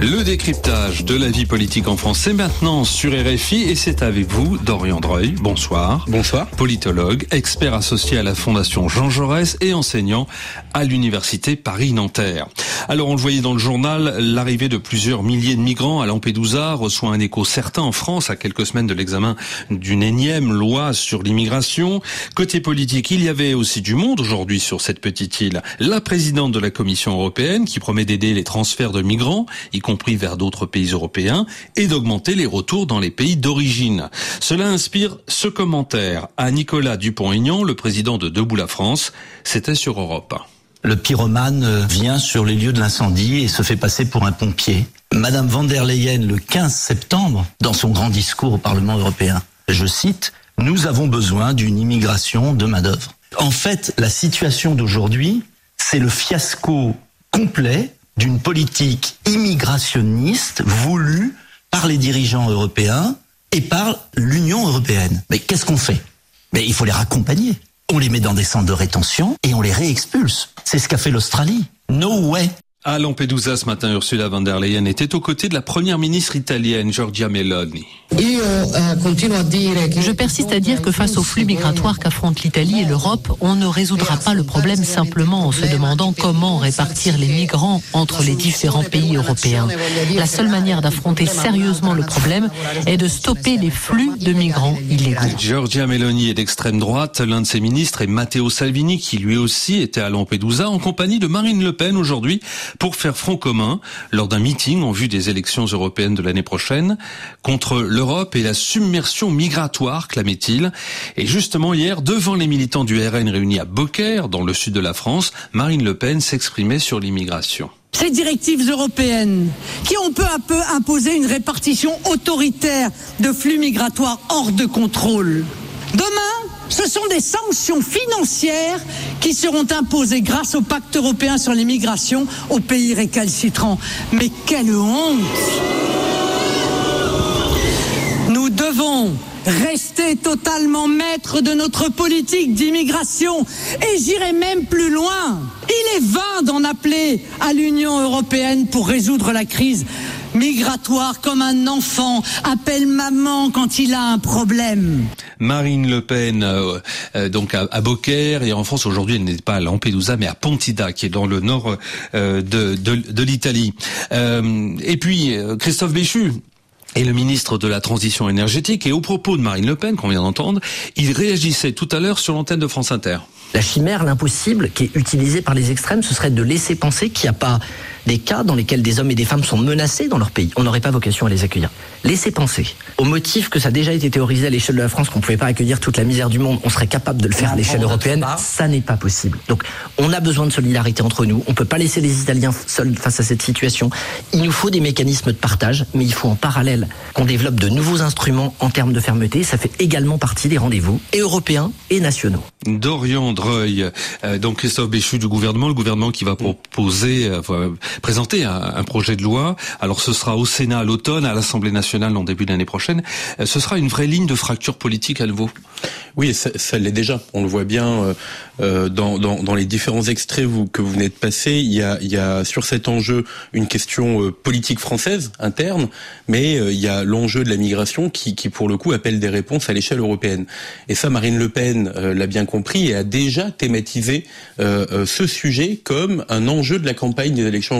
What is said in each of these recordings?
Le décryptage de la vie politique en France, c'est maintenant sur RFI et c'est avec vous, Dorian Dreuil. Bonsoir. Bonsoir. Politologue, expert associé à la Fondation Jean Jaurès et enseignant à l'Université Paris-Nanterre. Alors, on le voyait dans le journal, l'arrivée de plusieurs milliers de migrants à Lampedusa reçoit un écho certain en France à quelques semaines de l'examen d'une énième loi sur l'immigration. Côté politique, il y avait aussi du monde aujourd'hui sur cette petite île. La présidente de la Commission européenne qui promet d'aider les transferts de migrants, y compris vers d'autres pays européens, et d'augmenter les retours dans les pays d'origine. Cela inspire ce commentaire à Nicolas Dupont-Aignan, le président de Debout la France. C'était sur Europe. Le pyromane vient sur les lieux de l'incendie et se fait passer pour un pompier. Madame van der Leyen, le 15 septembre, dans son grand discours au Parlement européen, je cite, Nous avons besoin d'une immigration de main-d'œuvre. En fait, la situation d'aujourd'hui, c'est le fiasco complet d'une politique immigrationniste voulue par les dirigeants européens et par l'Union européenne. Mais qu'est-ce qu'on fait? Mais il faut les raccompagner. On les met dans des centres de rétention et on les réexpulse. C'est ce qu'a fait l'Australie. No way. À Lampedusa ce matin, Ursula von der Leyen était aux côtés de la première ministre italienne, Giorgia Meloni. Je persiste à dire que face aux flux migratoires qu'affrontent l'Italie et l'Europe, on ne résoudra pas le problème simplement en se demandant comment répartir les migrants entre les différents pays européens. La seule manière d'affronter sérieusement le problème est de stopper les flux de migrants illégaux. Giorgia Meloni est d'extrême droite. L'un de ses ministres est Matteo Salvini, qui lui aussi était à Lampedusa en compagnie de Marine Le Pen aujourd'hui pour faire front commun lors d'un meeting en vue des élections européennes de l'année prochaine contre l'Europe et la submersion migratoire, clamait-il. Et justement hier, devant les militants du RN réunis à Beaucaire, dans le sud de la France, Marine Le Pen s'exprimait sur l'immigration. Ces directives européennes qui ont peu à peu imposé une répartition autoritaire de flux migratoires hors de contrôle. Demain, ce sont des sanctions financières qui seront imposées grâce au pacte européen sur l'immigration aux pays récalcitrants. Mais quelle honte Nous devons rester totalement maîtres de notre politique d'immigration. Et j'irai même plus loin. Il est vain d'en appeler à l'Union européenne pour résoudre la crise migratoire comme un enfant appelle maman quand il a un problème. Marine Le Pen, euh, euh, donc à, à, Beaucaire, et en France aujourd'hui, elle n'est pas à Lampedusa, mais à Pontida, qui est dans le nord euh, de, de, de l'Italie. et puis, Christophe Béchu, et le ministre de la Transition énergétique. Et au propos de Marine Le Pen, qu'on vient d'entendre, il réagissait tout à l'heure sur l'antenne de France Inter. La chimère, l'impossible, qui est utilisée par les extrêmes, ce serait de laisser penser qu'il n'y a pas des cas dans lesquels des hommes et des femmes sont menacés dans leur pays. On n'aurait pas vocation à les accueillir. Laissez penser, au motif que ça a déjà été théorisé à l'échelle de la France, qu'on ne pouvait pas accueillir toute la misère du monde, on serait capable de le faire à l'échelle européenne, ça n'est pas possible. Donc on a besoin de solidarité entre nous, on ne peut pas laisser les Italiens seuls face à cette situation. Il nous faut des mécanismes de partage, mais il faut en parallèle qu'on développe de nouveaux instruments en termes de fermeté. Ça fait également partie des rendez-vous, et européens et nationaux. Dorian Dreuil, euh, donc Christophe Béchu du gouvernement, le gouvernement qui va proposer... Euh, présenter un, un, projet de loi. Alors ce sera au Sénat à l'automne, à l'Assemblée nationale en début d'année prochaine. Ce sera une vraie ligne de fracture politique à nouveau. Oui, ça, ça l'est déjà. On le voit bien euh, dans, dans, dans, les différents extraits vous, que vous venez de passer. Il y, a, il y a sur cet enjeu une question euh, politique française interne, mais euh, il y a l'enjeu de la migration qui, qui, pour le coup, appelle des réponses à l'échelle européenne. Et ça, Marine Le Pen l'a bien compris et a déjà thématisé ce sujet comme un enjeu de la campagne des élections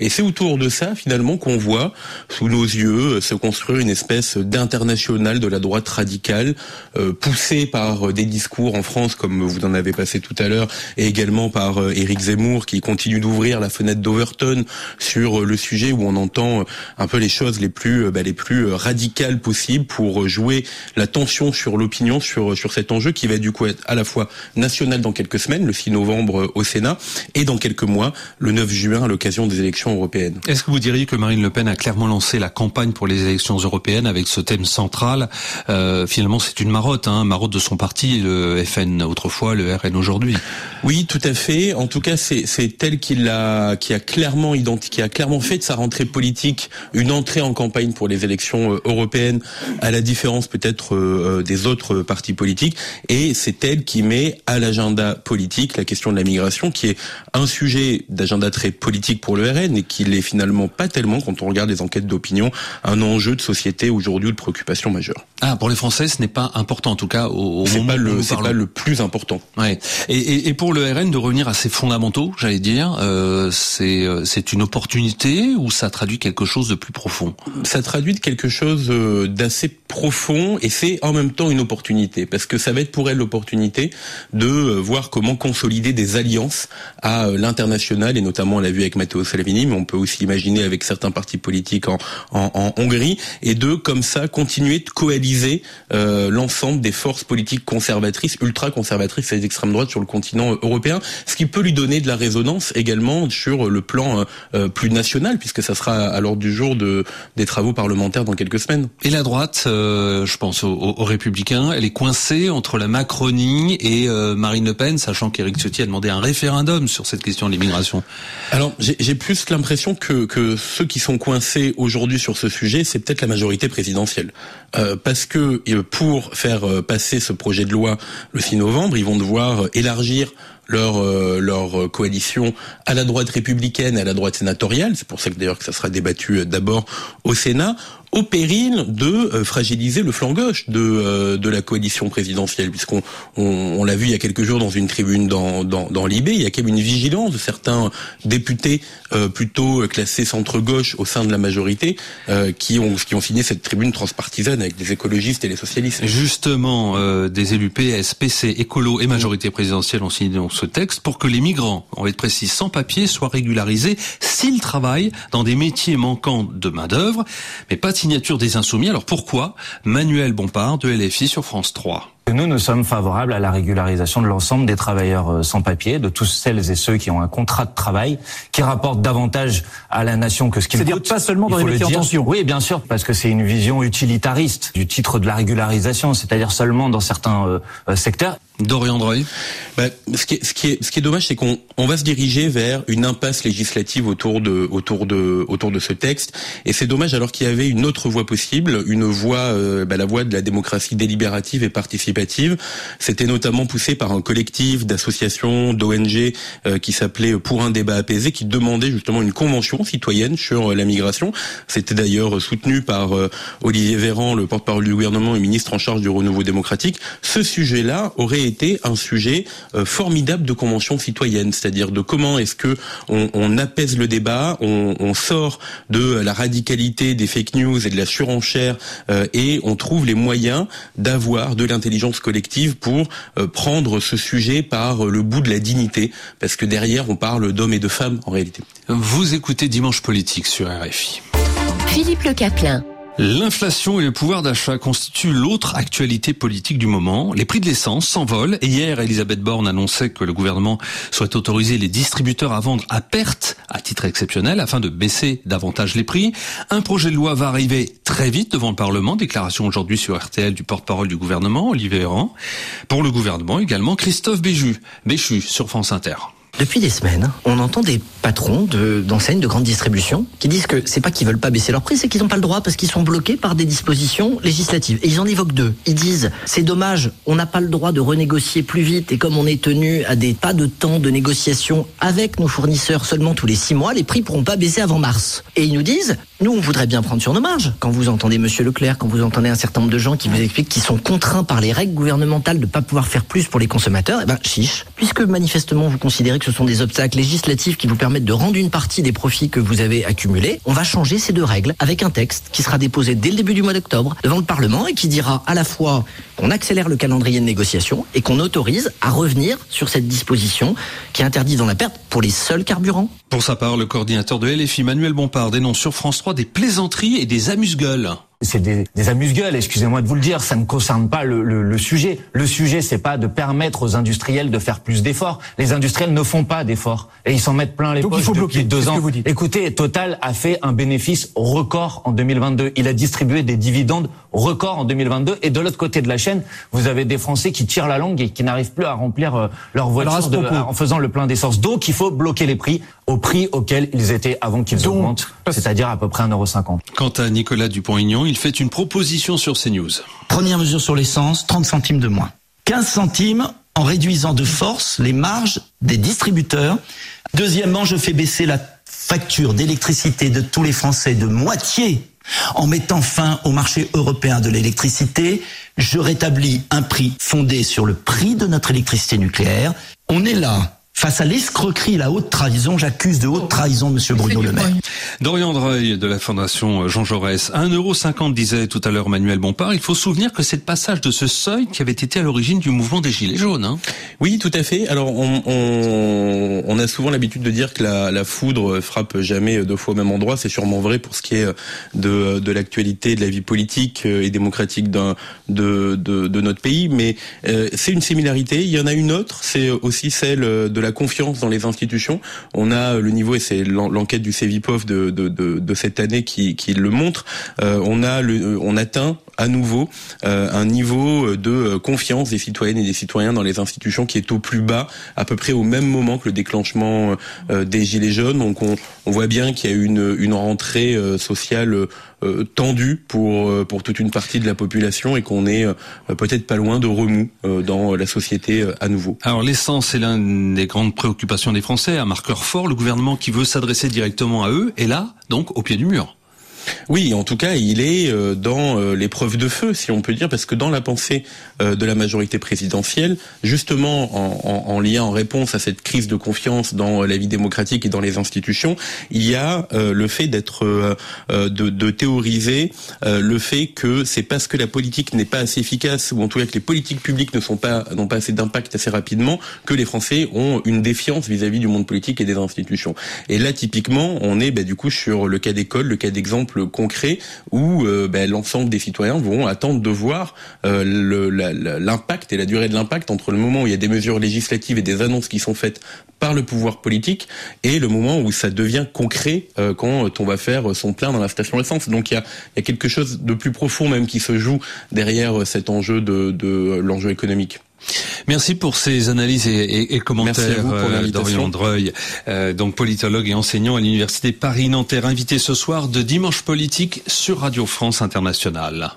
Et c'est autour de ça, finalement, qu'on voit, sous nos yeux, se construire une espèce d'international de la droite radicale, euh, poussée par des discours en France, comme vous en avez passé tout à l'heure, et également par euh, Éric Zemmour, qui continue d'ouvrir la fenêtre d'Overton sur le sujet où on entend un peu les choses les plus, bah, les plus radicales possibles pour jouer la tension sur l'opinion sur, sur cet enjeu qui va du coup être à la fois national dans quelques semaines, le 6 novembre au Sénat, et dans quelques mois, le 9 juin, le l'occasion des élections européennes. Est-ce que vous diriez que Marine Le Pen a clairement lancé la campagne pour les élections européennes avec ce thème central? Euh, Finalement, c'est une marotte, hein, marotte de son parti, le FN autrefois, le RN aujourd'hui. Oui, tout à fait. En tout cas, c'est tel qu'il a, qui a clairement identifié, qui a clairement fait de sa rentrée politique une entrée en campagne pour les élections euh, européennes, à la différence peut-être euh, euh, des autres partis politiques. Et c'est elle qui met à l'agenda politique la question de la migration, qui est un sujet d'agenda très politique pour le RN et qui l'est finalement pas tellement quand on regarde les enquêtes d'opinion, un enjeu de société aujourd'hui ou de préoccupation majeure. Ah, pour les Français, ce n'est pas important en tout cas au, au moment pas le, c'est pas le plus important. Ouais. Et, et, et, pour le RN de revenir à ses fondamentaux, j'allais dire, euh, c'est c'est une opportunité ou ça traduit quelque chose de plus profond? Ça traduit quelque chose d'assez profond et c'est en même temps une opportunité parce que ça va être pour elle l'opportunité de voir comment consolider des alliances à l'international et notamment on l'a vu avec Matteo Salvini mais on peut aussi imaginer avec certains partis politiques en, en, en Hongrie et de comme ça continuer de coaliser euh, l'ensemble des forces politiques conservatrices, ultra conservatrices et d'extrême droite sur le continent européen, ce qui peut lui donner de la résonance également sur le plan euh, plus national puisque ça sera à l'ordre du jour de des travaux parlementaires dans quelques semaines. Et la droite, euh, je pense aux, aux, républicains, elle est coincée entre la Macronie et euh, Marine Le Pen, sachant qu'Éric Ciotti a demandé un référendum sur cette question de l'immigration. Alors j'ai plus l'impression que, ceux qui sont coincés aujourd'hui sur ce sujet, c'est peut-être la majorité présidentielle. Euh, parce que pour faire passer ce projet de loi le 6 novembre, ils vont devoir élargir leur euh, leur coalition à la droite républicaine, à la droite sénatoriale. C'est pour ça que d'ailleurs que ça sera débattu d'abord au Sénat au péril de euh, fragiliser le flanc gauche de euh, de la coalition présidentielle, puisqu'on on, on l'a vu il y a quelques jours dans une tribune dans dans, dans l'IB, il y a quand même une vigilance de certains députés euh, plutôt classés centre gauche au sein de la majorité qui ont qui ont signé cette tribune transpartisane avec des écologistes et les socialistes. Justement, des élus PS, PC, écolo et majorité présidentielle ont signé donc ce texte pour que les migrants, on va être précis, sans papier, soient régularisés s'ils travaillent dans des métiers manquants de main d'œuvre, mais pas signature des Insoumis. Alors pourquoi Manuel Bompard de LFI sur France 3. Nous, nous sommes favorables à la régularisation de l'ensemble des travailleurs sans papier, de tous celles et ceux qui ont un contrat de travail, qui rapportent davantage à la nation que ce qu'ils coûtent. C'est-à-dire pas seulement dans les métiers en tension. Oui, bien sûr, parce que c'est une vision utilitariste du titre de la régularisation, c'est-à-dire seulement dans certains euh, secteurs. Dorian Droy. Bah, ce, qui est, ce, qui est, ce qui est dommage, c'est qu'on on va se diriger vers une impasse législative autour de, autour de, autour de ce texte. Et c'est dommage alors qu'il y avait une autre voie possible, une voie, euh, bah, la voie de la démocratie délibérative et participative. C'était notamment poussé par un collectif d'associations, d'ONG euh, qui s'appelait Pour un débat apaisé, qui demandait justement une convention citoyenne sur euh, la migration. C'était d'ailleurs soutenu par euh, Olivier Véran, le porte-parole du gouvernement et ministre en charge du renouveau démocratique. Ce sujet-là aurait été un sujet euh, formidable de convention citoyenne, c'est-à-dire de comment est-ce que on, on, apaise le débat, on, on, sort de la radicalité des fake news et de la surenchère euh, et on trouve les moyens d'avoir de l'intelligence collective pour euh, prendre ce sujet par le bout de la dignité, parce que derrière on parle d'hommes et de femmes en réalité. Vous écoutez Dimanche Politique sur RFI. Philippe Le Caplin. L'inflation et le pouvoir d'achat constituent l'autre actualité politique du moment. Les prix de l'essence s'envolent hier, Elisabeth Borne annonçait que le gouvernement souhaite autoriser les distributeurs à vendre à perte à titre exceptionnel afin de baisser davantage les prix. Un projet de loi va arriver très vite devant le Parlement. Déclaration aujourd'hui sur RTL du porte-parole du gouvernement, Olivier Véran. Pour le gouvernement également, Christophe Béju, Béchu sur France Inter. Depuis des semaines, on entend des patrons d'enseignes de, de grande distribution qui disent que c'est pas qu'ils veulent pas baisser leur prix, c'est qu'ils n'ont pas le droit parce qu'ils sont bloqués par des dispositions législatives. Et ils en évoquent deux. Ils disent c'est dommage, on n'a pas le droit de renégocier plus vite et comme on est tenu à des pas de temps de négociation avec nos fournisseurs seulement tous les six mois, les prix pourront pas baisser avant mars. Et ils nous disent nous on voudrait bien prendre sur nos marges. Quand vous entendez Monsieur Leclerc, quand vous entendez un certain nombre de gens qui vous expliquent qu'ils sont contraints par les règles gouvernementales de pas pouvoir faire plus pour les consommateurs, eh ben chiche, puisque manifestement vous considérez que ce sont des obstacles législatifs qui vous permettent de rendre une partie des profits que vous avez accumulés, on va changer ces deux règles avec un texte qui sera déposé dès le début du mois d'octobre devant le Parlement et qui dira à la fois qu'on accélère le calendrier de négociation et qu'on autorise à revenir sur cette disposition qui interdit dans la perte pour les seuls carburants. Pour sa part, le coordinateur de LFI, Manuel Bompard, dénonce sur France 3 des plaisanteries et des amuse-gueules. c'est des, des amuse-gueules, excusez-moi de vous le dire, ça ne concerne pas le, le, le sujet. Le sujet, c'est pas de permettre aux industriels de faire plus d'efforts. Les industriels ne font pas d'efforts et ils s'en mettent plein les Donc il poches faut depuis bloquer, deux ans. que vous dites. Écoutez, Total a fait un bénéfice record en 2022. Il a distribué des dividendes records en 2022 et de l'autre côté de la chaîne, vous avez des Français qui tirent la langue et qui n'arrivent plus à remplir euh, leur voiture de- en faisant le plein d'essence. Donc il faut bloquer les prix au prix auquel ils étaient avant qu'ils augmentent, c'est-à-dire à peu près 1,50€. Quant à Nicolas Dupont-Aignan, il fait une proposition sur CNews. Première mesure sur l'essence, 30 centimes de moins. 15 centimes en réduisant de force les marges des distributeurs. Deuxièmement, je fais baisser la facture d'électricité de tous les Français de moitié en mettant fin au marché européen de l'électricité. Je rétablis un prix fondé sur le prix de notre électricité nucléaire. On est là. Face à l'escroquerie et la haute trahison, j'accuse de haute trahison Monsieur Bruno Le Maire. Dorian Dreuil de la Fondation Jean Jaurès. 1,50€ disait tout à l'heure Manuel Bompard. Il faut se souvenir que c'est le passage de ce seuil qui avait été à l'origine du mouvement des Gilets jaunes. Hein. Oui, tout à fait. Alors, on, on, on a souvent l'habitude de dire que la, la foudre frappe jamais deux fois au même endroit. C'est sûrement vrai pour ce qui est de, de l'actualité, de la vie politique et démocratique d'un, de, de, de notre pays. Mais euh, c'est une similarité. Il y en a une autre. C'est aussi celle de la confiance dans les institutions. On a le niveau, et c'est l'en- l'enquête du CEVIPOF de, de, de, de cette année qui, qui le montre. Euh, on a le, on atteint à nouveau euh, un niveau de confiance des citoyennes et des citoyens dans les institutions qui est au plus bas, à peu près au même moment que le déclenchement euh, des gilets jaunes. Donc on, on voit bien qu'il y a une, une rentrée euh, sociale euh, tendue pour euh, pour toute une partie de la population et qu'on est euh, peut-être pas loin de remous euh, dans la société euh, à nouveau. Alors l'essence, c'est l'une des grandes préoccupations des Français, un marqueur fort. Le gouvernement qui veut s'adresser directement à eux est là, donc au pied du mur. Oui, en tout cas, il est euh, dans euh, l'épreuve de feu, si on peut dire, parce que dans la pensée euh, de la majorité présidentielle, justement en, en- en lien, en réponse à cette crise de confiance dans la vie démocratique et dans les institutions, il y a le fait d'être, de, théoriser le fait que c'est parce que la politique n'est pas assez efficace, ou en tout cas que les politiques publiques ne sont pas, n'ont pas assez d'impact assez rapidement, que les Français ont une défiance vis-à-vis du monde politique et des institutions. Et là, typiquement, on est bah, du coup sur le cas d'école, le cas d'exemple concret où euh, bah, l'ensemble des citoyens vont attendre de voir euh, l'impact et la durée de l'impact entre le moment où il y a des mesures législatives et des annonces qui sont faites par le pouvoir politique et le moment où ça devient concret euh, quand on va faire son plein dans la station essence. Donc il y a, quelque chose de plus profond même qui se joue derrière cet enjeu de l'enjeu économique. Merci pour ces analyses et, et- et commentaires, euh. Dorian Dreuil, euh, donc politologue et enseignant à l'université Paris-Nanterre, invité ce soir de Dimanche Politique sur Radio France Internationale.